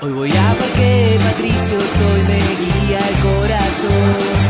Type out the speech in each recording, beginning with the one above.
Hoy voy a Parque Patricio, soy me guía el corazón.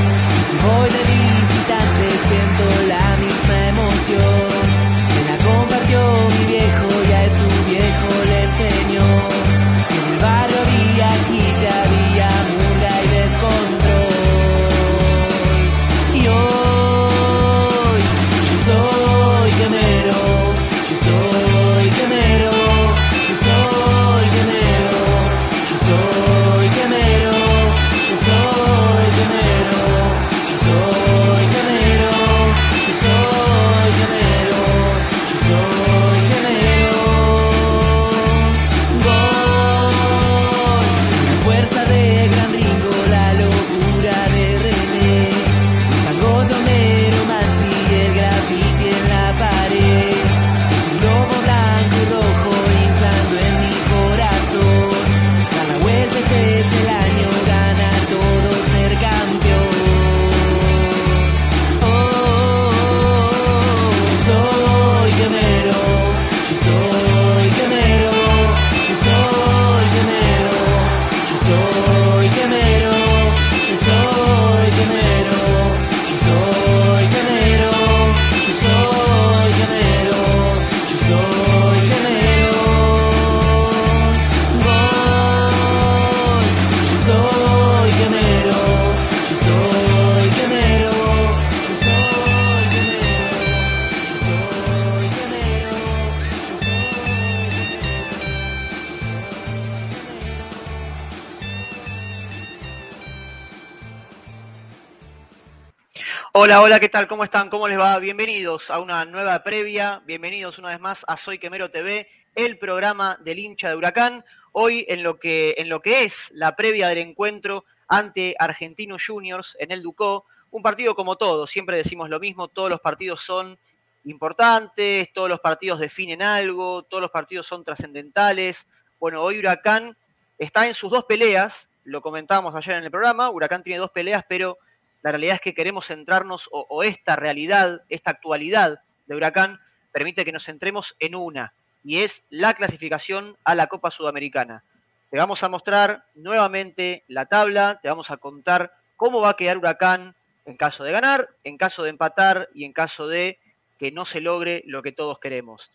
Tal? ¿Cómo están? ¿Cómo les va? Bienvenidos a una nueva previa, bienvenidos una vez más a Soy Quemero TV, el programa del hincha de Huracán. Hoy en lo que, en lo que es la previa del encuentro ante Argentinos Juniors en el Ducó, un partido como todo, siempre decimos lo mismo, todos los partidos son importantes, todos los partidos definen algo, todos los partidos son trascendentales. Bueno, hoy Huracán está en sus dos peleas, lo comentábamos ayer en el programa, Huracán tiene dos peleas, pero la realidad es que queremos centrarnos, o, esta realidad, esta actualidad de Huracán, permite que nos centremos en una, y es la clasificación a la Copa Sudamericana. Te vamos a mostrar nuevamente la tabla, te vamos a contar cómo va a quedar Huracán en caso de ganar, en caso de empatar y en caso de que no se logre lo que todos queremos.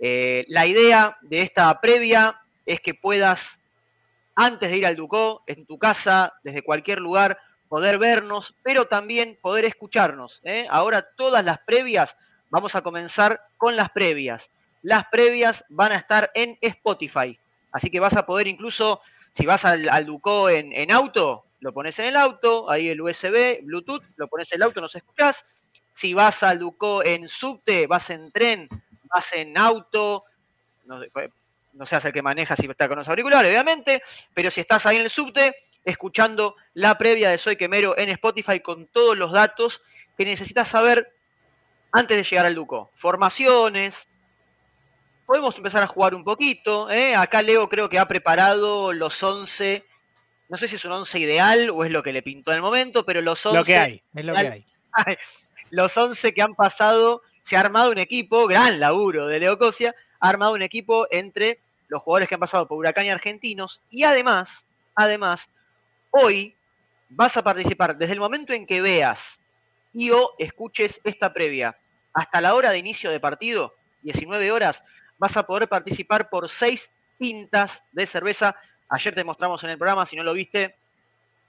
Eh, la idea de esta previa es que puedas, antes de ir al Ducó, en tu casa, desde cualquier lugar, poder vernos, pero también poder escucharnos. ¿eh? Ahora todas las previas, vamos a comenzar con las previas. Las previas van a estar en Spotify, así que vas a poder incluso, si vas al, al Ducó en, auto, lo pones en el auto, ahí el USB, Bluetooth, lo pones en el auto, nos escuchás. Si vas al Ducó en subte, vas en tren, vas en auto, no, no seas el que maneja si está con los auriculares, obviamente, pero si estás ahí en el subte, escuchando la previa de Soy Quemero en Spotify con todos los datos que necesitas saber antes de llegar al Duco. Formaciones. Podemos empezar a jugar un poquito. ¿eh? Acá Leo creo que ha preparado los 11. No sé si es un 11 ideal o es lo que le pintó en el momento, pero los 11. Lo que hay, es lo que hay. Los 11 que han pasado, se ha armado un equipo, gran laburo de Leo Cosia, ha armado un equipo entre los jugadores que han pasado por Huracán y Argentinos. Y además, además, hoy vas a participar desde el momento en que veas y o escuches esta previa hasta la hora de inicio de partido, 19 horas, vas a poder participar por seis pintas de cerveza. Ayer te mostramos en el programa, si no lo viste,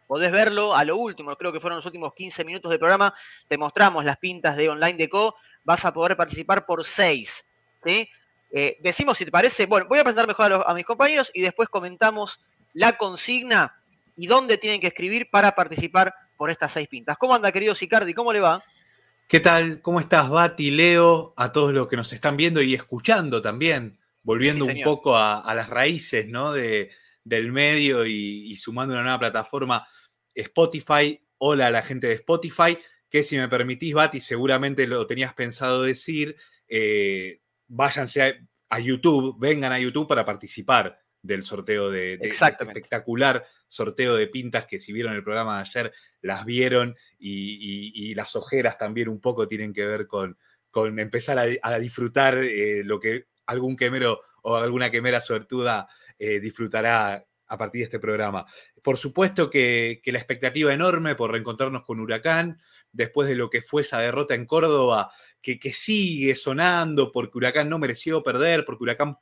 podés verlo a lo último, creo que fueron los últimos 15 minutos del programa, te mostramos las pintas de Online Deco, vas a poder participar por seis. Eh, decimos si te parece, bueno, voy a presentar mejor a mis compañeros y después comentamos la consigna y dónde tienen que escribir para participar por estas seis pintas. ¿Cómo anda, querido Sicardi? ¿Cómo le va? ¿Qué tal? ¿Cómo estás, Bati, Leo? A todos los que nos están viendo y escuchando también, volviendo sí, un poco a, a, las raíces ¿no? de, del medio y, y, sumando una nueva plataforma, Spotify. Hola a la gente de Spotify, que si me permitís, Bati, seguramente lo tenías pensado decir, eh, váyanse a, a YouTube, vengan a YouTube para participar del sorteo de, de, de espectacular sorteo de pintas que si vieron el programa de ayer las vieron y, y, y las ojeras también un poco tienen que ver con, con empezar a, a disfrutar eh, lo que algún quemero o alguna quemera suertuda eh, disfrutará a partir de este programa. Por supuesto que, la expectativa enorme por reencontrarnos con Huracán, después de lo que fue esa derrota en Córdoba, que, que sigue sonando porque Huracán no mereció perder, porque Huracán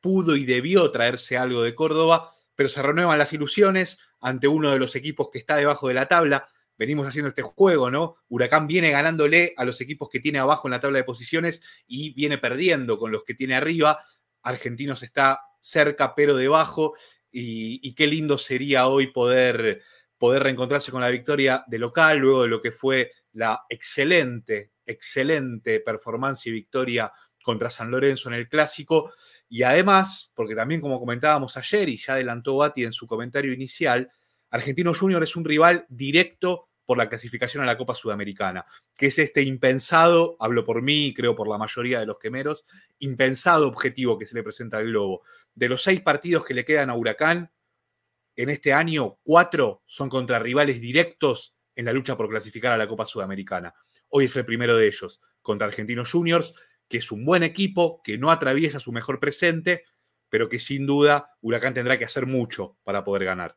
pudo y debió traerse algo de Córdoba, pero se renuevan las ilusiones ante uno de los equipos que está debajo de la tabla. Venimos haciendo este juego, ¿no? Huracán viene ganándole a los equipos que tiene abajo en la tabla de posiciones y viene perdiendo con los que tiene arriba. Argentinos está cerca pero debajo y, qué lindo sería hoy poder, poder reencontrarse con la victoria de local luego de lo que fue la excelente, excelente performance y victoria contra San Lorenzo en el clásico. Y además, porque también como comentábamos ayer y ya adelantó Bati en su comentario inicial, Argentino Junior es un rival directo por la clasificación a la Copa Sudamericana, que es este impensado, hablo por mí y creo por la mayoría de los quemeros, impensado objetivo que se le presenta al Globo. De los seis partidos que le quedan a Huracán, en este año, cuatro son contra rivales directos en la lucha por clasificar a la Copa Sudamericana. Hoy es el primero de ellos, contra Argentinos Juniors, que es un buen equipo, que no atraviesa su mejor presente, pero que sin duda Huracán tendrá que hacer mucho para poder ganar.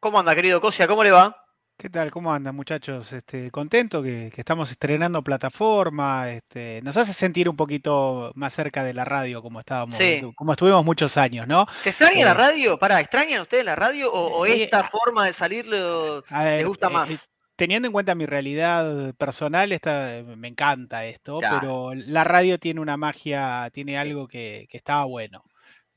¿Cómo anda, querido Cosia? ¿Cómo le va? ¿Qué tal? ¿Cómo andan, muchachos? Este, contento que, estamos estrenando plataforma. Este, nos hace sentir un poquito más cerca de la radio, como estábamos, como estuvimos muchos años, ¿no? ¿Se extraña la eh, radio? Para, ¿extrañan ustedes la radio o, eh, esta forma de salir les gusta eh, más? Teniendo en cuenta mi realidad personal, me encanta esto, pero la radio tiene una magia, tiene algo que, que estaba bueno.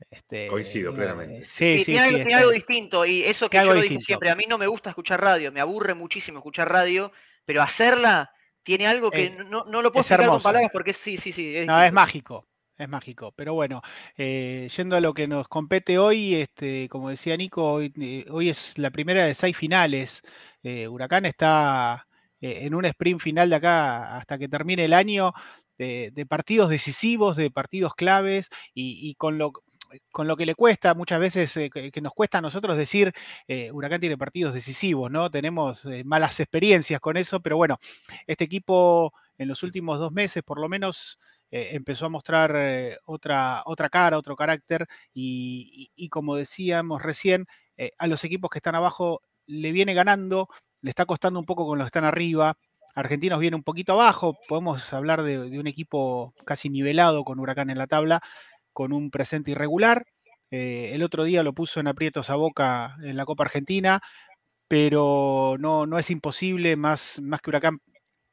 Este, Coincido plenamente. Sí, sí, tiene, algo, distinto y eso que yo lo dije siempre, a mí no me gusta escuchar radio, me aburre muchísimo escuchar radio, pero hacerla tiene algo que no, no, lo puedo explicar con palabras porque sí, sí, sí. Es no, es mágico, es mágico. Pero bueno, eh, yendo a lo que nos compete hoy, este, como decía Nico, hoy, eh, es la primera de seis finales. Eh, Huracán está en un sprint final de acá hasta que termine el año. De, partidos decisivos, de partidos claves y, con lo con lo que le cuesta, muchas veces que nos cuesta a nosotros decir, Huracán tiene partidos decisivos, ¿no? Tenemos malas experiencias con eso, pero bueno, este equipo en los últimos dos meses por lo menos empezó a mostrar otra, otra cara, otro carácter y, como decíamos recién, a los equipos que están abajo le viene ganando, le está costando un poco con los que están arriba. Argentinos viene un poquito abajo, podemos hablar de, un equipo casi nivelado con Huracán en la tabla, con un presente irregular. Eh, el otro día lo puso en aprietos a Boca en la Copa Argentina, pero no, no es imposible, más, más que Huracán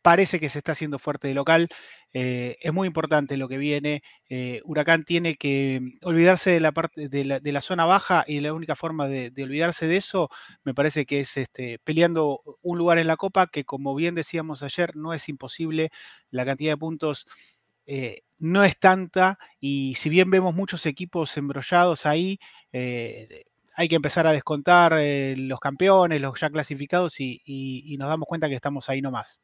parece que se está haciendo fuerte de local. Eh, es muy importante lo que viene. Eh, Huracán tiene que olvidarse de la parte de la, zona baja y la única forma de, olvidarse de eso me parece que es este, peleando un lugar en la Copa que como bien decíamos ayer no es imposible. La cantidad de puntos eh, no es tanta y si bien vemos muchos equipos embrollados ahí, hay que empezar a descontar los campeones, los ya clasificados y, nos damos cuenta que estamos ahí nomás.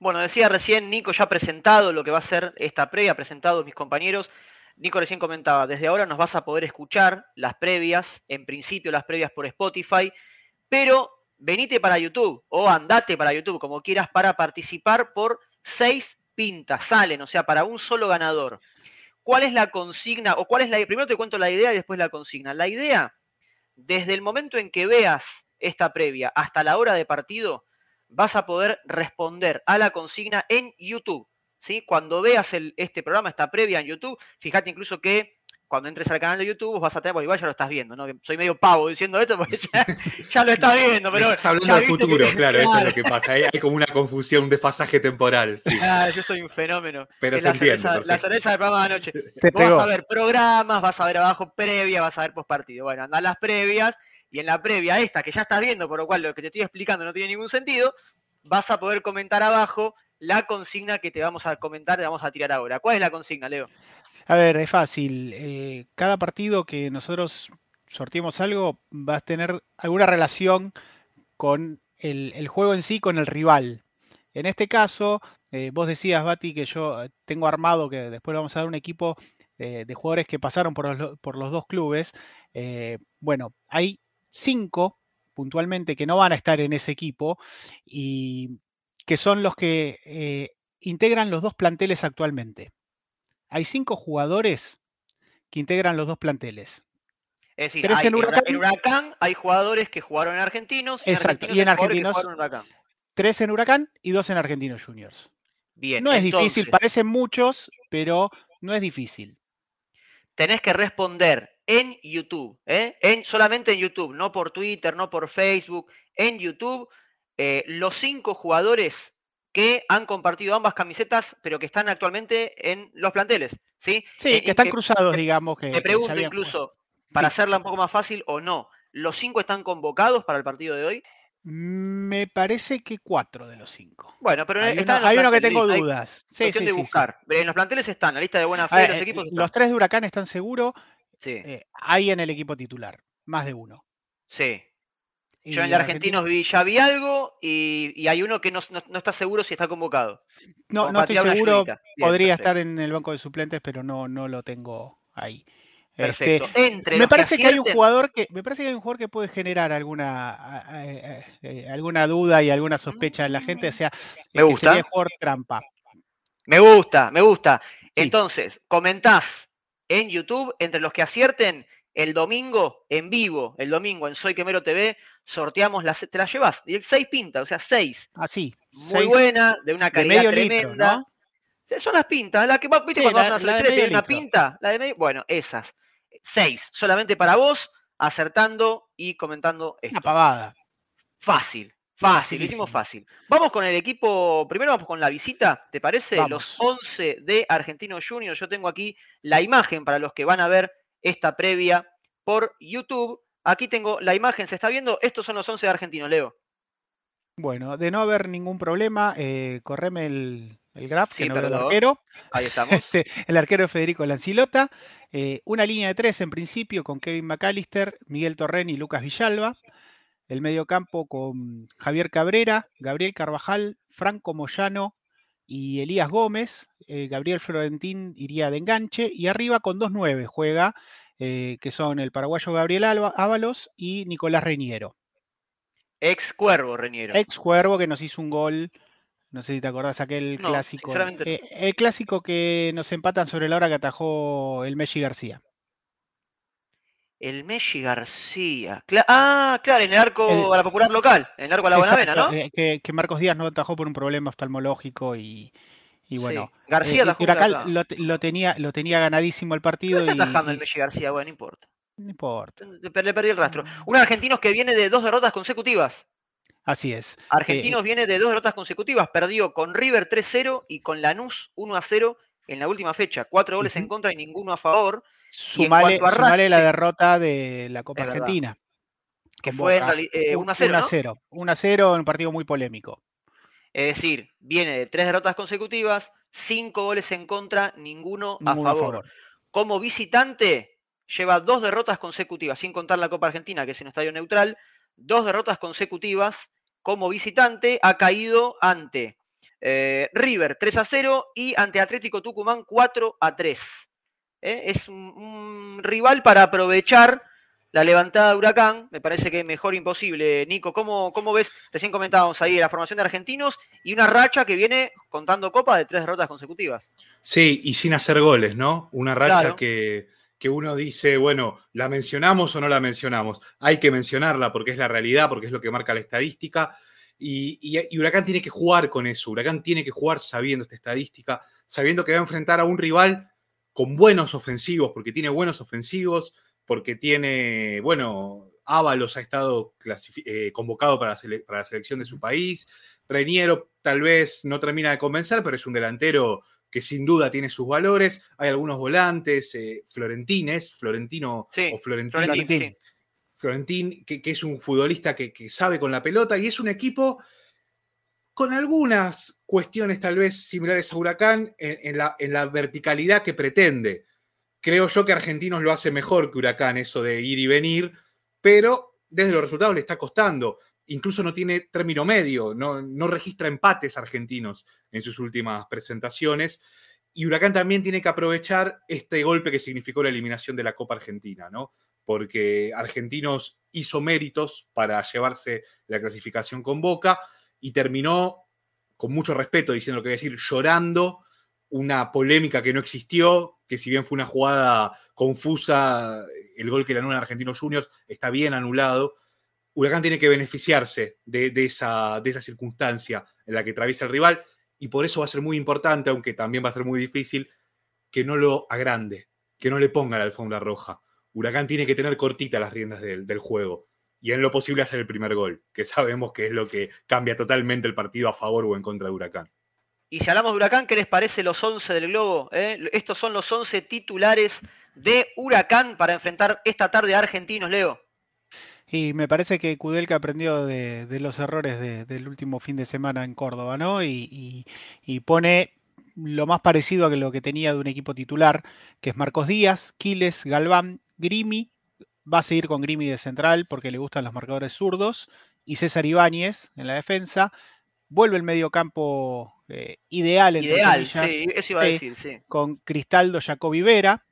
Bueno, decía recién Nico ya presentado lo que va a ser esta previa, presentado mis compañeros. Nico recién comentaba, desde ahora nos vas a poder escuchar las previas, en principio las previas por Spotify, pero venite para YouTube o andate para YouTube, como quieras, para participar por seis pintas, salen, o sea, para un solo ganador. ¿Cuál es la consigna? O cuál es la. Primero te cuento la idea y después la consigna. La idea, desde el momento en que veas esta previa hasta la hora de partido, vas a poder responder a la consigna en YouTube. ¿sí? Cuando veas este programa, esta previa en YouTube, fíjate incluso que cuando entres al canal de YouTube vas a tener, bueno, igual ya lo estás viendo, ¿no? soy medio pavo diciendo esto porque ya, lo estás viendo, pero... Estás hablando del futuro, claro, eso es lo que pasa. Hay, como una confusión, un desfasaje temporal. Ah, yo soy un fenómeno. Pero se entiende. la cerveza del programa de anoche. vas a ver programas, vas a ver abajo previa, vas a ver postpartido. Bueno, anda las previas y en la previa esta que ya estás viendo, por lo cual lo que te estoy explicando no tiene ningún sentido, vas a poder comentar abajo la consigna que te vamos a comentar, te vamos a tirar ahora. ¿Cuál es la consigna, Leo? A ver, es fácil. Eh, cada partido que nosotros sorteemos algo va a tener alguna relación con el, juego en sí, con el rival. En este caso, eh, vos decías, Bati, que yo eh, tengo armado, que después vamos a dar un equipo de jugadores que pasaron por los, por los dos clubes. bueno, hay cinco puntualmente que no van a estar en ese equipo y que son los que integran los dos planteles actualmente hay cinco jugadores que integran los dos planteles. Es decir, en, Huracán, hay jugadores que jugaron en Argentinos. Exacto, y en Argentinos. Tres en Huracán y dos en Argentinos Juniors. Bien. No es difícil, parecen muchos, pero no es difícil. Tenés que responder en YouTube, ¿eh? en, solamente en YouTube, no por Twitter, no por Facebook, en YouTube, eh, los cinco jugadores que han compartido ambas camisetas, pero que están actualmente en los planteles. Sí, sí eh, que están cruzados, digamos. Que, me pregunto incluso, para hacerla un poco más fácil o no, ¿los cinco están convocados para el partido de hoy? Me parece que cuatro de los cinco. Bueno, pero hay, uno, que tengo dudas. Sí, sí, de buscar. En los planteles están, la lista de buena fe, los eh, equipos. Los tres de Huracán están seguros. Sí. Eh, hay en el equipo titular, más de uno. Sí. Yo en el Argentinos vi, ya vi algo y, hay uno que no, está seguro si está convocado. No, no estoy seguro. podría estar en el banco de suplentes, pero no, no lo tengo ahí. Perfecto. Este, Entre me parece que, hay un jugador que me parece que hay un jugador que puede generar alguna eh, alguna duda y alguna sospecha en la gente, o sea, me gusta. el jugador trampa. Me gusta, me gusta. Entonces, comentás en YouTube entre los que acierten el domingo en vivo, el domingo en Soy Quemero TV, sorteamos las, te las llevas, seis pintas, o sea, seis. Así. Muy buena, de una calidad tremenda. Son las pintas, la que ¿viste cuando vas a una selección una pinta, la de medio, bueno, esas. Seis, solamente para vos, acertando y comentando esto. Una pavada. Fácil, fácil, lo hicimos fácil. Vamos con el equipo, primero vamos con la visita, ¿te parece? Los 11 de Argentino Junior. Yo tengo aquí la imagen para los que van a ver esta previa por YouTube. Aquí tengo la imagen, ¿se está viendo? Estos son los 11 de Argentino, Leo. Bueno, de no haber ningún problema, eh, correme el, el graph, que no el arquero. Ahí estamos. Este, el arquero Federico Lancilota. Eh, una línea de tres en principio con Kevin McAllister, Miguel Torren y Lucas Villalba. El medio campo con Javier Cabrera, Gabriel Carvajal, Franco Moyano y Elías Gómez. Eh, Gabriel Florentín iría de enganche. Y arriba con dos nueve juega, eh, que son el paraguayo Gabriel Ábalos y Nicolás Reñero. Ex Cuervo Reñero. Ex Cuervo que nos hizo un gol no sé si te acordás, aquel clásico. Eh, el clásico que nos empatan sobre la hora que atajó el Messi García. El Messi García. ah, claro, en el arco a la popular local, en el arco a la Buenavena, ¿no? Eh, que, Marcos Díaz no atajó por un problema oftalmológico y, bueno. García eh, lo, lo, tenía, lo tenía ganadísimo el partido. y, atajando el Messi García? Bueno, no importa. No importa. Le perdí el rastro. Un argentino que viene de dos derrotas consecutivas. Así es. Argentinos eh, viene de dos derrotas consecutivas. Perdió con River 3-0 y con Lanús 1-0 en la última fecha. Cuatro goles en contra y ninguno a favor. Sumale, la derrota de la Copa Argentina. Que fue 1-0. 1-0. 1-0 en un partido muy polémico. Es decir, viene de tres derrotas consecutivas, cinco goles en contra, ninguno, a, favor. Como visitante, lleva dos derrotas consecutivas, sin contar la Copa Argentina, que es en estadio neutral, dos derrotas consecutivas como visitante, ha caído ante eh, River 3 a 0 y ante Atlético Tucumán 4 a 3. ¿eh? Es un, rival para aprovechar la levantada de Huracán, me parece que mejor imposible. Nico, ¿cómo, cómo ves? Recién comentábamos ahí la formación de argentinos y una racha que viene contando copa de tres derrotas consecutivas. Sí, y sin hacer goles, ¿no? Una racha que, que uno dice, bueno, ¿la mencionamos o no la mencionamos? Hay que mencionarla porque es la realidad, porque es lo que marca la estadística. Y, Huracán tiene que jugar con eso. Huracán tiene que jugar sabiendo esta estadística, sabiendo que va a enfrentar a un rival con buenos ofensivos, porque tiene buenos ofensivos, porque tiene, bueno, Ábalos ha estado eh, convocado para para la selección de su país. Reñero tal vez no termina de convencer, pero es un delantero que sin duda tiene sus valores. Hay algunos volantes, eh, Florentines, Florentino o Florentín, Florentín, que, es un futbolista que, sabe con la pelota y es un equipo con algunas cuestiones tal vez similares a Huracán en, la, en la verticalidad que pretende. Creo yo que Argentinos lo hace mejor que Huracán, eso de ir y venir, pero desde los resultados le está costando incluso no tiene término medio, no, registra empates argentinos en sus últimas presentaciones. Y Huracán también tiene que aprovechar este golpe que significó la eliminación de la Copa Argentina, ¿no? Porque Argentinos hizo méritos para llevarse la clasificación con Boca y terminó, con mucho respeto, diciendo lo que voy a decir, llorando una polémica que no existió, que si bien fue una jugada confusa, el gol que le anula a Argentinos Juniors está bien anulado. Huracán tiene que beneficiarse de, esa, de esa circunstancia en la que atraviesa el rival y por eso va a ser muy importante, aunque también va a ser muy difícil, que no lo agrande, que no le ponga la alfombra roja. Huracán tiene que tener cortita las riendas del, del juego y en lo posible hacer el primer gol, que sabemos que es lo que cambia totalmente el partido a favor o en contra de Huracán. Y si hablamos de Huracán, ¿qué les parece los 11 del Globo? Eh? Estos son los 11 titulares de Huracán para enfrentar esta tarde a Argentinos, Leo. Y me parece que Kudelka aprendió de, los errores del último fin de semana en Córdoba, ¿no? Y, pone lo más parecido a lo que tenía de un equipo titular, que es Marcos Díaz, Quiles, Galván, Grimi. Va a seguir con Grimi de central porque le gustan los marcadores zurdos. Y César Ibáñez en la defensa. Vuelve el mediocampo eh, ideal, entre ideal, sí, eso iba a decir, sí. Con Cristaldo Jacobi Vera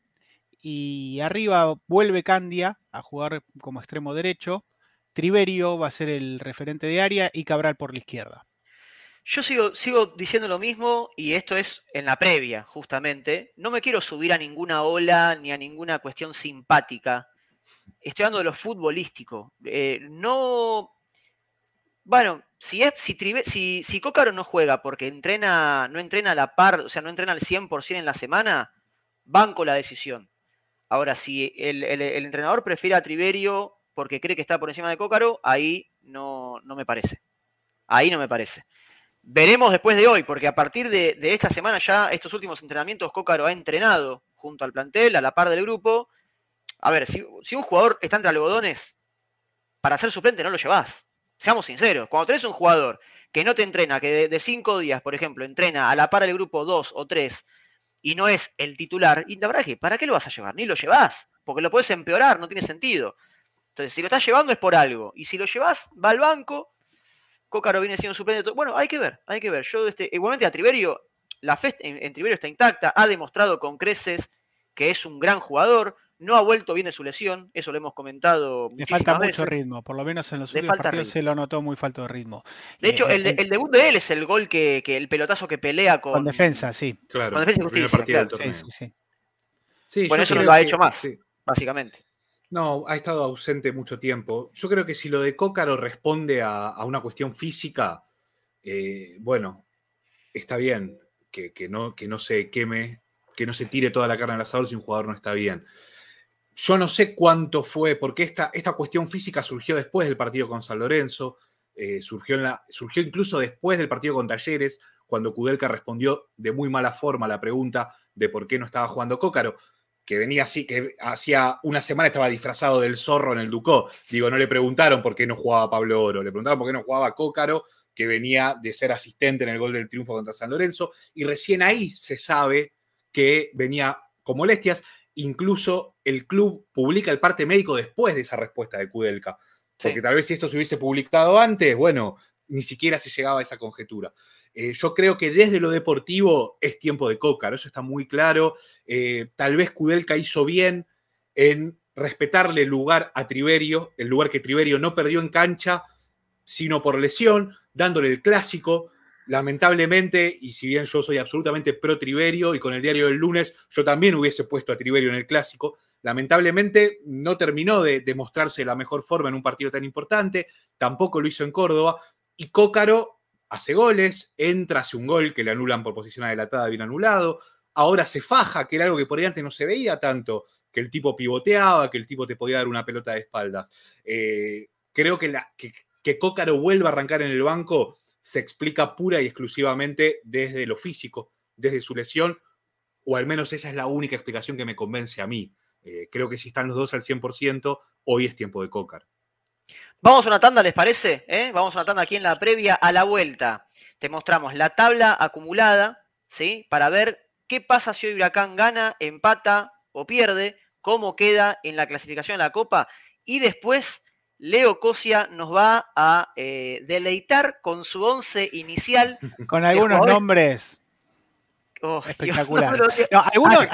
y arriba vuelve Candia a jugar como extremo derecho. Triverio va a ser el referente de área y Cabral por la izquierda. Yo sigo, diciendo lo mismo y esto es en la previa, justamente. No me quiero subir a ninguna ola ni a ninguna cuestión simpática. Estoy hablando de lo futbolístico. Eh, no. Bueno, si, es, si Cócaro no juega porque entrena, no entrena a la par, o sea, no entrena al 100% en la semana, banco la decisión. Ahora, si el, entrenador prefiere a Triverio porque cree que está por encima de Cócaro, ahí no, no me parece. Ahí no me parece. Veremos después de hoy, porque a partir de, esta semana ya, estos últimos entrenamientos, Cócaro ha entrenado junto al plantel, a la par del grupo. A ver, si, un jugador está entre algodones, para ser suplente no lo llevas. Seamos sinceros, cuando tenés un jugador que no te entrena, que de, cinco días, por ejemplo, entrena a la par del grupo dos o tres y no es el titular, y la verdad es que, ¿para qué lo vas a llevar? Ni lo llevas, porque lo puedes empeorar, no tiene sentido. Entonces, si lo estás llevando es por algo, y si lo llevas, va al banco, Cócaro viene siendo suplente. Bueno, hay que ver, hay que ver. Yo, este, igualmente a Triverio, la fe en, Triverio está intacta, ha demostrado con creces que es un gran jugador, no ha vuelto bien de su lesión, eso lo hemos comentado. Le falta mucho ritmo, por lo menos en los últimos partidos se lo notó muy falto de ritmo. De hecho, eh, el, debut de él es el gol que, el pelotazo que pelea con. Con defensa, sí. Claro, con defensa y justicia. Sí, sí, sí. sí eso no lo ha hecho más, básicamente. No, ha estado ausente mucho tiempo. Yo creo que si lo de Cócaro responde a, una cuestión física, eh, bueno, está bien que, no, que no se queme, que no se tire toda la carne al asador si un jugador no está bien. Yo no sé cuánto fue, porque esta, esta cuestión física surgió después del partido con San Lorenzo, eh, surgió, en la, surgió incluso después del partido con Talleres, cuando Kudelka respondió de muy mala forma a la pregunta de por qué no estaba jugando Cócaro, que venía así, que hacía una semana estaba disfrazado del zorro en el Ducó. Digo, no le preguntaron por qué no jugaba Pablo Oro, le preguntaron por qué no jugaba Cócaro, que venía de ser asistente en el gol del triunfo contra San Lorenzo, y recién ahí se sabe que venía con molestias. Incluso el club publica el parte médico después de esa respuesta de Kudelka. Porque tal vez si esto se hubiese publicado antes, bueno, ni siquiera se llegaba a esa conjetura. Eh, yo creo que desde lo deportivo es tiempo de Cócaro, eso está muy claro. Eh, tal vez Kudelka hizo bien en respetarle el lugar a Triverio, el lugar que Triverio no perdió en cancha, sino por lesión, dándole el clásico, lamentablemente, y si bien yo soy absolutamente pro Triverio y con el diario del lunes yo también hubiese puesto a Triverio en el clásico, lamentablemente no terminó de, mostrarse la mejor forma en un partido tan importante, tampoco lo hizo en Córdoba, y Cócaro hace goles, entra, hace un gol que le anulan por posición adelantada, bien anulado, ahora se faja, que era algo que por ahí antes no se veía tanto, que el tipo pivoteaba, que el tipo te podía dar una pelota de espaldas. Eh, creo que, que Cócaro vuelva a arrancar en el banco se explica pura y exclusivamente desde lo físico, desde su lesión, o al menos esa es la única explicación que me convence a mí. Eh, creo que si están los dos al 100%, hoy es tiempo de Cócar. Vamos a una tanda, ¿les parece? ¿Eh? Vamos a una tanda aquí en la previa a la vuelta. Te mostramos la tabla acumulada, ¿sí? Para ver qué pasa si hoy Huracán gana, empata o pierde, cómo queda en la clasificación de la Copa y después Leo Cosia nos va a eh, deleitar con su once inicial. Con algunos nombres oh, espectaculares. no, algunos,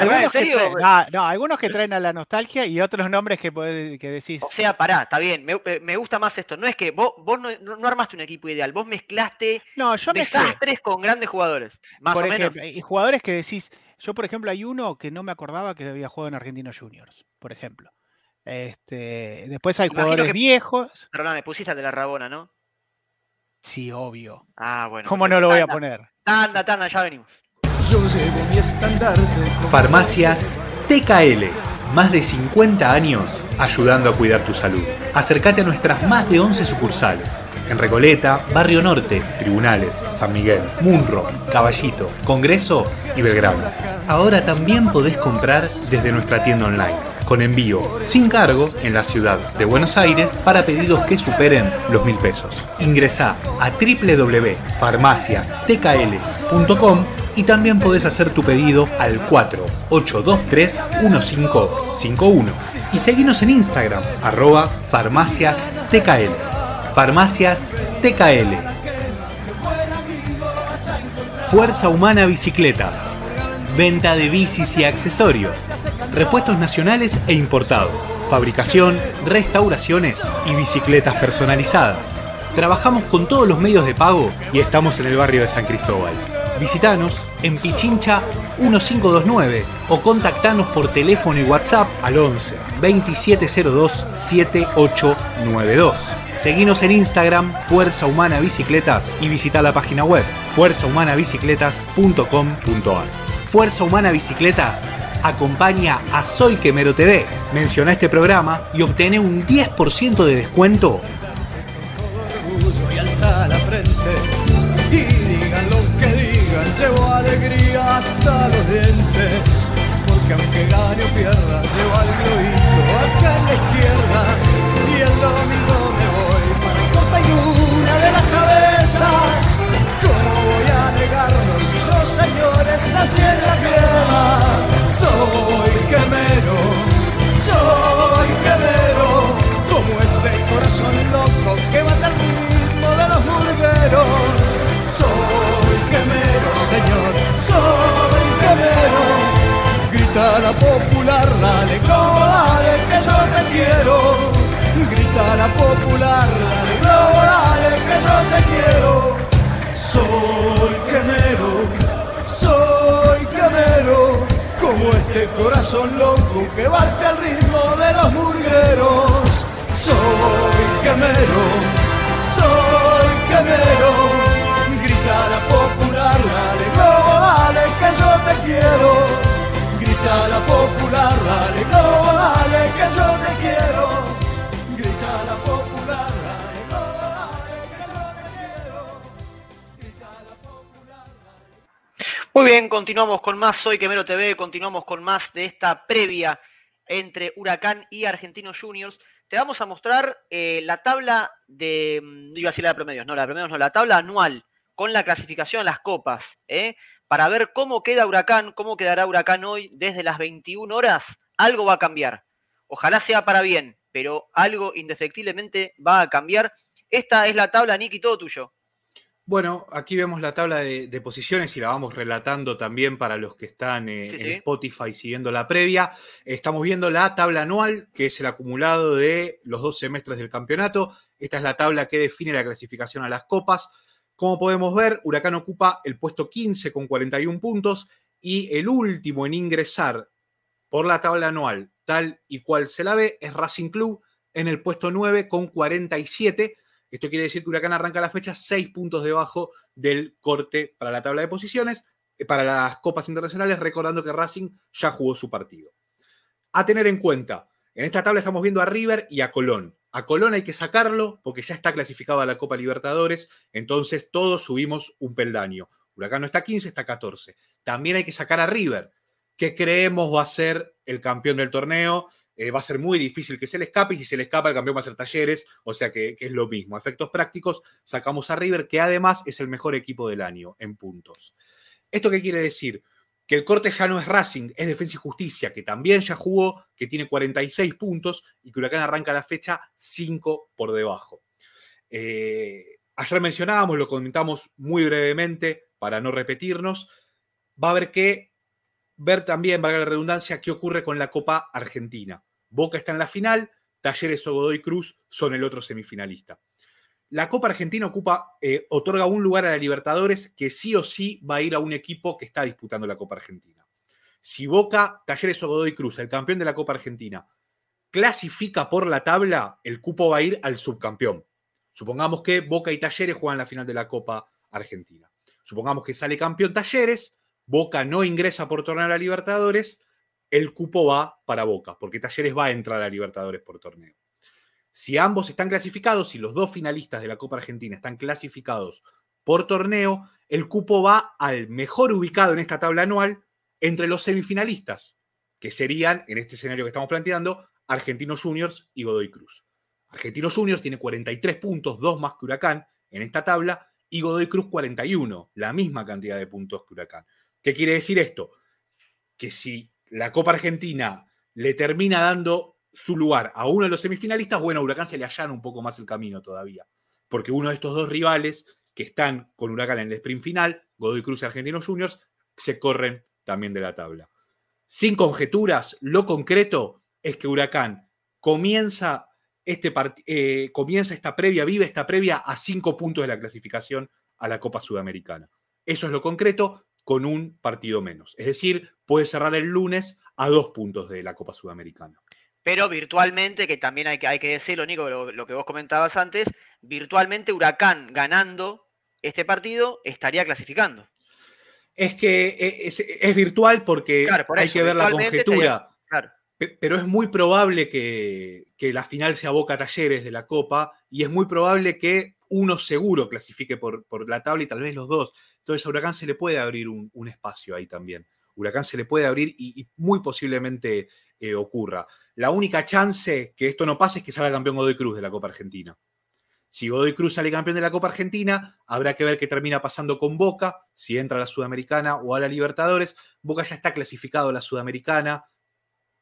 algunos, que traen, a la nostalgia y otros nombres que, que decís. O sea, pará, está bien, me, gusta más esto. No es que vos, no, armaste un equipo ideal, vos mezclaste no, yo desastres con grandes jugadores. Más o menos. Y jugadores que decís, yo por ejemplo hay uno que no me acordaba que había jugado en Argentinos Juniors, por ejemplo. Este, después hay jugadores viejos. Perdóname, pusiste al de la Rabona, ¿no? Sí, obvio. Ah, bueno. ¿Cómo no lo voy a poner? Tanda, tanda, ya venimos. Yo llevo mi estandarte. Farmacias TKL. Más de 50 años ayudando a cuidar tu salud. Acércate a nuestras más de 11 sucursales. En Recoleta, Barrio Norte, Tribunales, San Miguel, Munro, Caballito, Congreso y Belgrano. Ahora también podés comprar desde nuestra tienda online con envío sin cargo en la ciudad de Buenos Aires para pedidos que superen los mil pesos. Ingresa a www.farmaciastkl.com y también podés hacer tu pedido al 4823-1551 y seguinos en Instagram arroba farmaciastkl. Farmacias TKL. Fuerza Humana Bicicletas venta de bicis y accesorios, repuestos nacionales e importados, fabricación, restauraciones y bicicletas personalizadas. Trabajamos con todos los medios de pago y estamos en el barrio de San Cristóbal. Visítanos en Pichincha 1529 o contactanos por teléfono y WhatsApp al 11 2702 7892. Seguinos en Instagram Fuerza Humana Bicicletas y visita la página web fuerzahumanabicicletas.com.ar. Fuerza Humana Bicicletas acompaña a Soy Quemero TV. Menciona este programa y obtiene un 10% de descuento. Señores, nací en la? Soy quemero, soy quemero, como este corazón loco que va al ritmo de los burgueros. Soy quemero, señor, soy quemero. Grita la popular, dale, como dale, que yo te quiero. Grita la popular, dale, como dale, que yo te corazón loco que bate al ritmo de los murgueros. Soy quemero, soy quemero, grita la popular, dale globo, dale que yo te quiero. Grita la popular, dale globo, dale que yo te quiero. Muy bien, continuamos con más Soy Quemero TV, continuamos con más de esta previa entre Huracán y Argentinos Juniors. Te vamos a mostrar eh, la tabla de, mm, iba a decir la de promedios, no, la de promedios no, la tabla anual con la clasificación a las copas, ¿eh? para ver cómo queda Huracán, cómo quedará Huracán hoy desde las 21 horas. Algo va a cambiar. Ojalá sea para bien, pero algo indefectiblemente va a cambiar. Esta es la tabla, Nicky, todo tuyo. Bueno, aquí vemos la tabla de, de posiciones y la vamos relatando también para los que están eh, Sí, en sí. Spotify siguiendo la previa. Estamos viendo la tabla anual, que es el acumulado de los dos semestres del campeonato. Esta es la tabla que define la clasificación a las copas. Como podemos ver, Huracán ocupa el puesto 15 con 41 puntos y el último en ingresar por la tabla anual, tal y cual se la ve, es Racing Club en el puesto 9 con 47. Esto quiere decir que Huracán arranca la fecha 6 puntos debajo del corte para la tabla de posiciones, eh, para las copas internacionales, recordando que Racing ya jugó su partido. A tener en cuenta, en esta tabla estamos viendo a River y a Colón. A Colón hay que sacarlo porque ya está clasificado a la Copa Libertadores, entonces todos subimos un peldaño. Huracán no está 15, está 14. También hay que sacar a River, que creemos va a ser el campeón del torneo. Eh, va a ser muy difícil que se le escape y si se le escapa el campeón va a Talleres, o sea que, que es lo mismo. Efectos prácticos, sacamos a River, que además es el mejor equipo del año en puntos. ¿Esto qué quiere decir? Que el corte ya no es Racing, es Defensa y Justicia, que también ya jugó, que tiene 46 puntos y que Huracán arranca la fecha 5 por debajo. Eh, ayer mencionábamos, lo comentamos muy brevemente para no repetirnos, va a haber que ver también, valga la redundancia, qué ocurre con la Copa Argentina. Boca está en la final, Talleres o Godoy Cruz son el otro semifinalista. La Copa Argentina ocupa, eh, otorga un lugar a la Libertadores que sí o sí va a ir a un equipo que está disputando la Copa Argentina. Si Boca, Talleres o Godoy Cruz, el campeón de la Copa Argentina, clasifica por la tabla, el cupo va a ir al subcampeón. Supongamos que Boca y Talleres juegan la final de la Copa Argentina. Supongamos que sale campeón Talleres, Boca no ingresa por torneo a la Libertadores, el cupo va para Boca, porque Talleres va a entrar a Libertadores por torneo. Si ambos están clasificados, si los dos finalistas de la Copa Argentina están clasificados por torneo, el cupo va al mejor ubicado en esta tabla anual entre los semifinalistas, que serían, en este escenario que estamos planteando, Argentinos Juniors y Godoy Cruz. Argentinos Juniors tiene 43 puntos, dos más que Huracán en esta tabla, y Godoy Cruz 41, la misma cantidad de puntos que Huracán. ¿Qué quiere decir esto? Que si la Copa Argentina le termina dando su lugar a uno de los semifinalistas, bueno, Huracán se le allana un poco más el camino todavía, porque uno de estos dos rivales que están con Huracán en el sprint final, Godoy Cruz y Argentinos Juniors, se corren también de la tabla. Sin conjeturas, lo concreto es que Huracán comienza, este eh, comienza esta previa, vive esta previa a cinco puntos de la clasificación a la Copa Sudamericana. Eso es lo concreto con un partido menos. Es decir, puede cerrar el lunes a dos puntos de la Copa Sudamericana. Pero virtualmente, que también hay que, hay que decirlo, Nico, lo, que vos comentabas antes, virtualmente Huracán ganando este partido estaría clasificando. Es que e, es, virtual porque hay que ver la conjetura. Pero es muy probable que, la final sea Boca Talleres de la Copa y es muy probable que uno seguro clasifique por, la tabla y tal vez los dos. Entonces a Huracán se le puede abrir un, espacio ahí también. Huracán se le puede abrir y, muy posiblemente eh, ocurra. La única chance que esto no pase es que salga campeón Godoy Cruz de la Copa Argentina. Si Godoy Cruz sale campeón de la Copa Argentina, habrá que ver qué termina pasando con Boca, si entra a la Sudamericana o a la Libertadores. Boca ya está clasificado a la Sudamericana,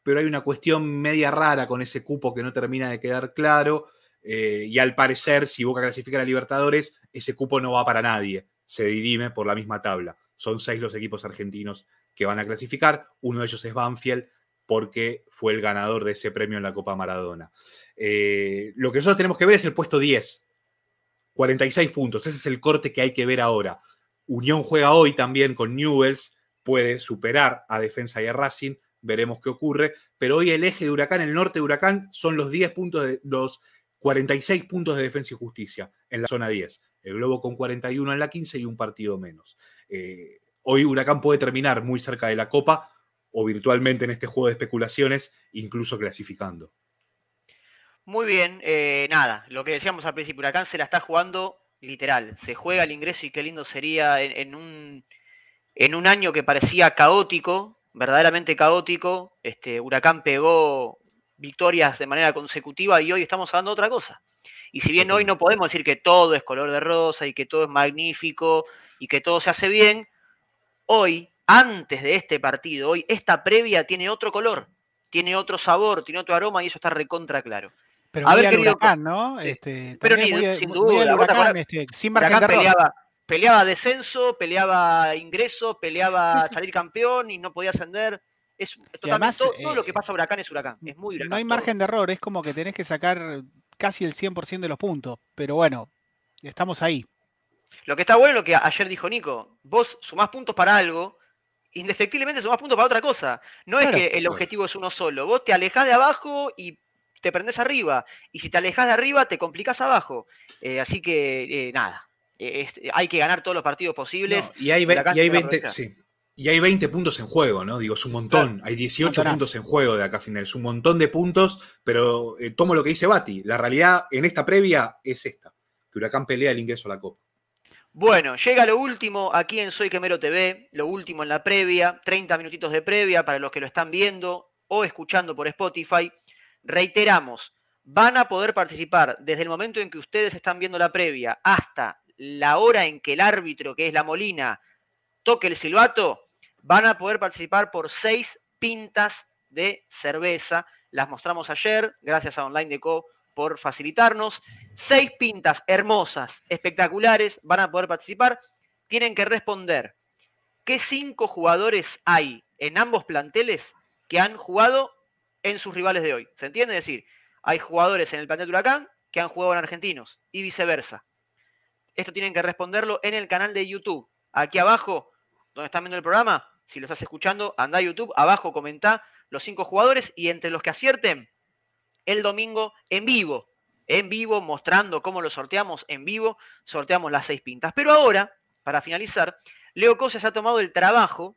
pero hay una cuestión media rara con ese cupo que no termina de quedar claro. Eh, y al parecer, si Boca clasifica a Libertadores, ese cupo no va para nadie se dirime por la misma tabla. Son seis los equipos argentinos que van a clasificar. Uno de ellos es Banfield porque fue el ganador de ese premio en la Copa Maradona. Eh, lo que nosotros tenemos que ver es el puesto 10. 46 puntos. Ese es el corte que hay que ver ahora. Unión juega hoy también con Newells. Puede superar a Defensa y a Racing. Veremos qué ocurre. Pero hoy el eje de Huracán, el norte de Huracán, son los 10 puntos de los 46 puntos de Defensa y Justicia en la zona 10 el Globo con 41 en la 15 y un partido menos. Eh, hoy Huracán puede terminar muy cerca de la Copa o virtualmente en este juego de especulaciones, incluso clasificando. Muy bien, eh, nada, lo que decíamos al principio, Huracán se la está jugando literal, se juega el ingreso y qué lindo sería en, un, en un año que parecía caótico, verdaderamente caótico, este, Huracán pegó victorias de manera consecutiva y hoy estamos hablando de otra cosa. Y si bien hoy no podemos decir que todo es color de rosa y que todo es magnífico y que todo se hace bien, hoy, antes de este partido, hoy esta previa tiene otro color, tiene otro sabor, tiene otro aroma y eso está recontra claro. Pero a ver, querido, huracán, ¿no? Este, pero ni, sin duda, huracán, este, sin margen de peleaba, peleaba descenso, peleaba ingreso, peleaba salir campeón y no podía ascender. Es totalmente, todo, lo que eh, pasa a Huracán es Huracán. Es muy No hay margen de error, es como que tenés que sacar casi el 100% de los puntos. Pero bueno, estamos ahí. Lo que está bueno es lo que ayer dijo Nico. Vos sumás puntos para algo, indefectiblemente sumás puntos para otra cosa. No es que el objetivo es uno solo. Vos te alejás de abajo y te prendés arriba. Y si te alejas de arriba, te complicás abajo. Eh, así que, eh, nada. Eh, hay que ganar todos los partidos posibles. y hay, y hay 20, sí. Y hay 20 puntos en juego, ¿no? Digo, es un montón. Hay 18 puntos en juego de acá a final. Es un montón de puntos, pero eh, tomo lo que dice Bati. La realidad en esta previa es esta: que Huracán pelea el ingreso a la Copa. Bueno, llega lo último aquí en Soy Quemero TV, lo último en la previa, 30 minutitos de previa para los que lo están viendo o escuchando por Spotify. Reiteramos, van a poder participar desde el momento en que ustedes están viendo la previa hasta la hora en que el árbitro, que es la Molina, toque el silbato van a poder participar por seis pintas de cerveza. Las mostramos ayer, gracias a Online Deco por facilitarnos. Seis pintas hermosas, espectaculares, van a poder participar. Tienen que responder qué cinco jugadores hay en ambos planteles que han jugado en sus rivales de hoy. ¿Se entiende? Es decir, hay jugadores en el plantel de Huracán que han jugado en argentinos y viceversa. Esto tienen que responderlo en el canal de YouTube. Aquí abajo, donde están viendo el programa, si lo estás escuchando, anda a YouTube, abajo comenta los cinco jugadores y entre los que acierten, el domingo en vivo. En vivo, mostrando cómo lo sorteamos en vivo, sorteamos las seis pintas. Pero ahora, para finalizar, Leo Cosas ha tomado el trabajo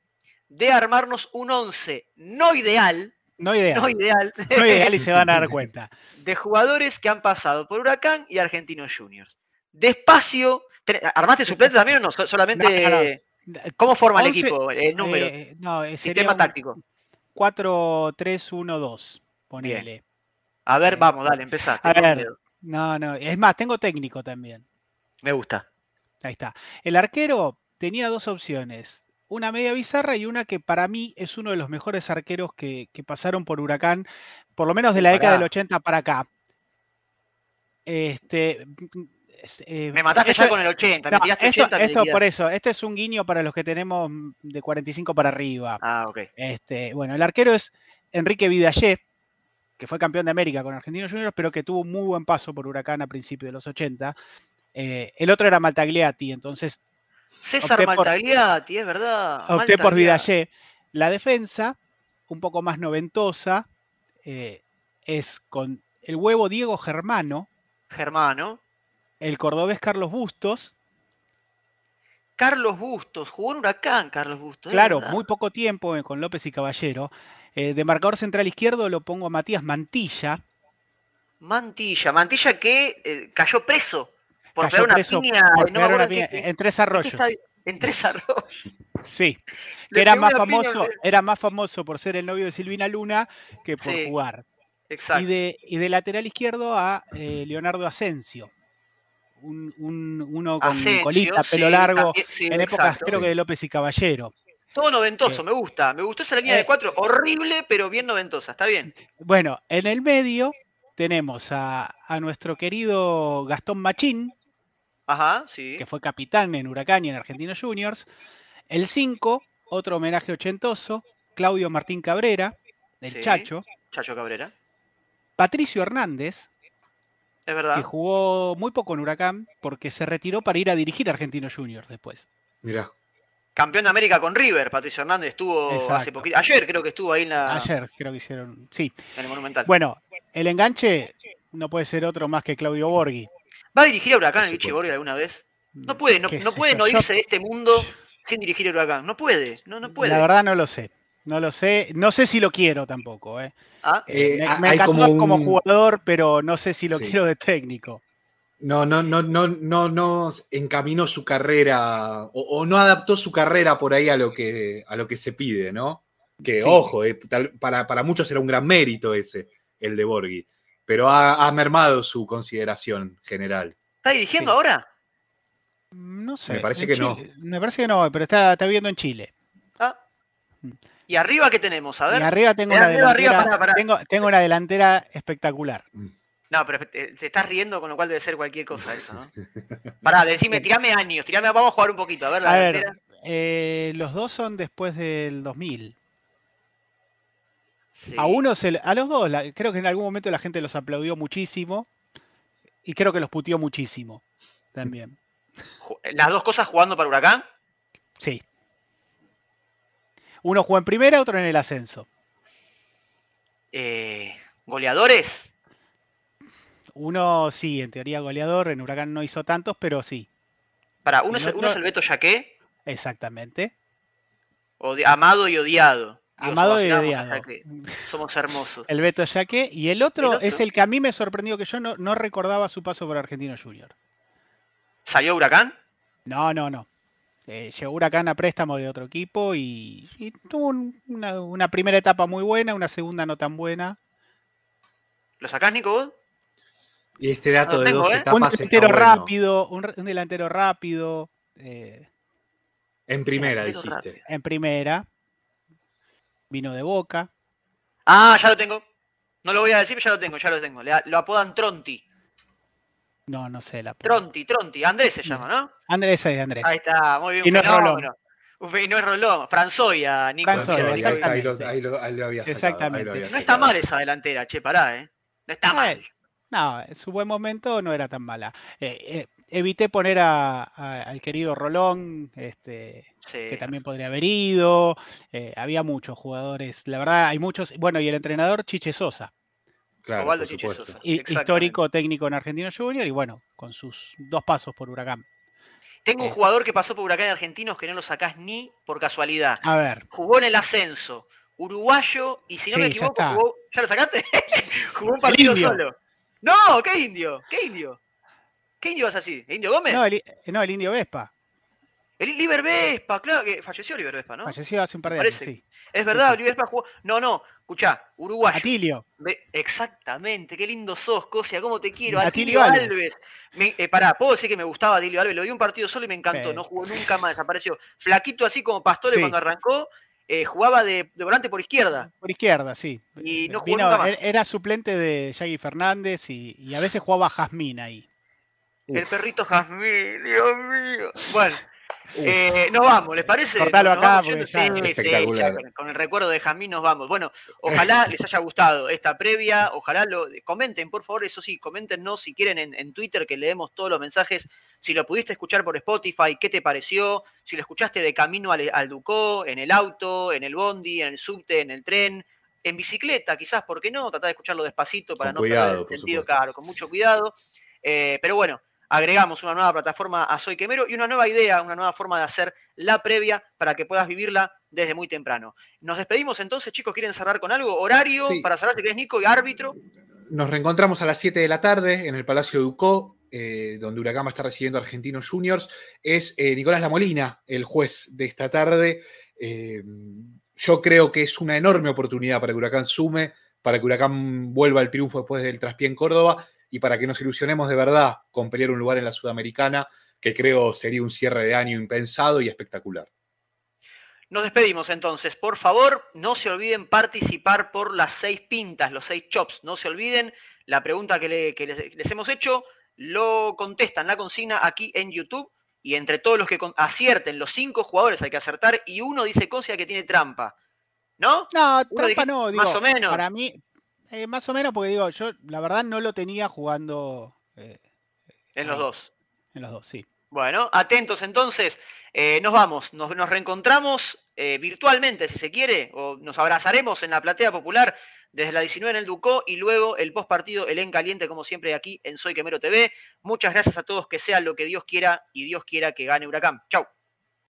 de armarnos un 11 no ideal, no ideal. No ideal. No ideal y se van a dar cuenta. De jugadores que han pasado por Huracán y Argentinos Juniors. Despacio. ¿Armaste suplentes también o no? Solamente. ¿Cómo forma el equipo? El número. Eh, no, Sistema táctico. 4-3-1-2. Ponele. A ver, eh, vamos, dale, empezá. A ver, no, no. Es más, tengo técnico también. Me gusta. Ahí está. El arquero tenía dos opciones una media bizarra y una que para mí es uno de los mejores arqueros que, pasaron por Huracán, por lo menos de la década del 80 para acá. Este, eh, me mataste ya con el 80, esto, por eso, este es un guiño para los que tenemos de 45 para arriba. Ah, ok. Este, bueno, el arquero es Enrique Vidallé, que fue campeón de América con Argentinos Juniors, pero que tuvo un muy buen paso por Huracán a principios de los 80. Eh, el otro era Maltagliati, entonces César Maltagliati, es verdad. Opté por Vidallé. La defensa, un poco más noventosa, eh, es con el huevo Diego Germano. Germano. El cordobés Carlos Bustos. Carlos Bustos, jugó en Huracán, Carlos Bustos. Claro, muy poco tiempo eh, con López y Caballero. Eh, de marcador central izquierdo lo pongo a Matías Mantilla. Mantilla, Mantilla que cayó preso por una piña, en tres arroyos. en tres arroyos. Sí, que era más famoso, era más famoso por ser el novio de Silvina Luna que por jugar. Exacto. Y de, y de lateral izquierdo a eh, Leonardo Asensio. Un, uno con colita, pelo largo, en épocas creo que de López y Caballero. Todo noventoso, eh, me gusta. Me gustó esa línea de eh, cuatro, horrible, pero bien noventosa, está bien. Bueno, en el medio tenemos a, a nuestro querido Gastón Machín, Ajá, sí. que fue capitán en Huracán y en Argentinos Juniors. El 5, otro homenaje ochentoso, Claudio Martín Cabrera, del Chacho. Chacho Cabrera. Patricio Hernández, es verdad. que jugó muy poco en Huracán porque se retiró para ir a dirigir Argentinos Juniors después. Mirá. Campeón de América con River, Patricio Hernández estuvo hace poquito. Ayer creo que estuvo ahí en la. Ayer creo que hicieron. Sí. En el Monumental. Bueno, el enganche no puede ser otro más que Claudio Borghi. ¿Va a dirigir a Huracán el Vichy alguna vez? No puede, no, puede no irse de este mundo sin dirigir a Huracán. No puede, no, no puede. La verdad no lo sé. No lo sé. No sé si lo quiero tampoco. ¿eh? ¿Ah? Eh, me, encantó como, jugador, pero no sé si lo quiero de técnico. No, no, no, no, no, no encaminó su carrera o, no adaptó su carrera por ahí a lo que, a lo que se pide, ¿no? Que, ojo, eh, para, para, muchos era un gran mérito ese, el de Borghi pero ha, mermado su consideración general. ¿Está dirigiendo ahora? No sé. Me parece que no. Me parece que no, pero está, está viviendo en Chile. Ah. ¿Y arriba qué tenemos? A ver. Y arriba tengo una delantera. Tengo, una delantera espectacular. Mm. No, pero te, estás riendo, con lo cual debe ser cualquier cosa eso, ¿no? Pará, decime, tirame años, tirame, vamos a jugar un poquito, a ver la delantera. eh, los dos son después del 2000. A uno se, a los dos, creo que en algún momento la gente los aplaudió muchísimo y creo que los puteó muchísimo también. ¿Las dos cosas jugando para Huracán? Sí. Uno jugó en primera, otro en el ascenso. Eh, ¿Goleadores? Uno sí, en teoría goleador, en Huracán no hizo tantos, pero sí. Para, uno, es, uno es el Beto Yaqué. Exactamente. amado y odiado. Amado y odiado. Somos hermosos. El Beto Yaque. Y el otro, es el que a mí me sorprendió que yo no, recordaba su paso por Argentino Junior. ¿Salió Huracán? No, no, no. Eh, llegó Huracán a préstamo de otro equipo y, tuvo una, primera etapa muy buena, una segunda no tan buena. ¿Lo sacás, Nico, vos? Y este dato de dos ¿eh? etapas. Un delantero rápido, un, delantero rápido. Eh, en primera, dijiste. En primera vino de Boca. Ah, ya lo tengo. No lo voy a decir, pero ya lo tengo, ya lo tengo. lo apodan Tronti. No, no sé la Tronti, Tronti. Andrés se llama, ¿no? Andrés es Andrés. Ahí está, muy bien. Y no es Rolón. Y no es Rolón. Franzoya, Nico. Franzoya, exactamente. Ahí lo, había sacado, exactamente. no está mal esa delantera, che, pará, ¿eh? No está mal. No, en su buen momento no era tan mala. Eh, eh, evité poner al querido Rolón, este, que también podría haber ido. Eh, había muchos jugadores, la verdad, hay muchos. Bueno, y el entrenador Chiche Sosa. Claro, Osvaldo por Chiche supuesto. Sosa. Y- Exactamente. histórico técnico en Argentino Junior y bueno, con sus dos pasos por Huracán. Tengo un Eh. jugador que pasó por Huracán Argentinos que no lo sacás ni por casualidad. A ver, Jugó en el ascenso. Uruguayo, y si no Sí, me ya equivoco, está. jugó. ¿Ya lo sacaste? jugó un partido indio. solo. No, ¿qué indio? ¿Qué indio? ¿Qué indio vas así? ¿Indio Gómez? no el, no, el Indio Vespa. El Liber Vespa, claro que falleció Liber Vespa, ¿no? Falleció hace un par de años, sí. Es verdad, sí. Vespa jugó. No, no, escuchá, uruguayo. Atilio. Ve- Exactamente, qué lindo sos, Cosia, cómo te quiero. Atilio Atilio Alves. Alves. Me- eh, pará, puedo decir que me gustaba Atilio Alves, lo vi un partido solo y me encantó, no jugó nunca más, desapareció. Flaquito así como Pastore Sí. cuando arrancó, eh, jugaba de, de volante por izquierda. Por izquierda, sí. Y no jugó Vino- nunca más. er- Era suplente de Yagi Fernández y, y a veces jugaba Jazmín ahí. El Uf. perrito Jazmín, Dios mío. Bueno. Eh, nos vamos, ¿les parece? Cortalo Nos acá, vamos porque yendo. ya- Sí, sí, Espectacular. ya con- con el recuerdo de Jazmín nos vamos. Bueno, ojalá les haya gustado esta previa, ojalá lo comenten, por favor, eso sí, coméntenos si quieren en, en Twitter que leemos todos los mensajes, si lo pudiste escuchar por Spotify, qué te pareció, si lo escuchaste de camino al, al Ducó, en el auto, en el bondi, en el subte, en el tren, en bicicleta, quizás, ¿por qué no? Tratar de escucharlo despacito para Con no cuidado, perder el sentido, claro, con mucho cuidado. Eh, pero bueno, agregamos una nueva plataforma a Soy Quemero y una nueva idea, una nueva forma de hacer la previa para que puedas vivirla desde muy temprano. Nos despedimos entonces, chicos, ¿quieren cerrar con algo? Horario Sí. para cerrar, si querés, Nico, y árbitro. Nos reencontramos a las 7 de la tarde en el Palacio Ducó, eh, donde Huracán va a estar recibiendo a Argentinos Juniors. Es eh, Nicolás Lamolina, el juez de esta tarde. Eh, yo creo que es una enorme oportunidad para que Huracán sume, para que Huracán vuelva al triunfo después del traspié en Córdoba y para que nos ilusionemos de verdad con pelear un lugar en la Sudamericana, que creo sería un cierre de año impensado y espectacular. Nos despedimos entonces. Por favor, no se olviden participar por las seis pintas, los seis chops. No se olviden la pregunta que, le- que les, les hemos hecho. Lo contestan la consigna aquí en YouTube. Y entre todos los que acierten, los cinco jugadores hay que acertar. Y uno dice Cosia que tiene trampa. ¿No? No, Uno trampa no, digo, más o menos. Para mí, eh, más o menos, porque digo, yo la verdad no lo tenía jugando eh, En los dos. en los dos, sí. Bueno, atentos entonces. Eh, nos vamos, nos, nos reencontramos virtualmente, si se quiere, o nos abrazaremos en la platea popular desde la 19 en el Ducó y luego el post partido, el en caliente, como siempre, aquí en Soy Quemero TV. Muchas gracias a todos, que sea lo que Dios quiera y Dios quiera que gane Huracán. Chau.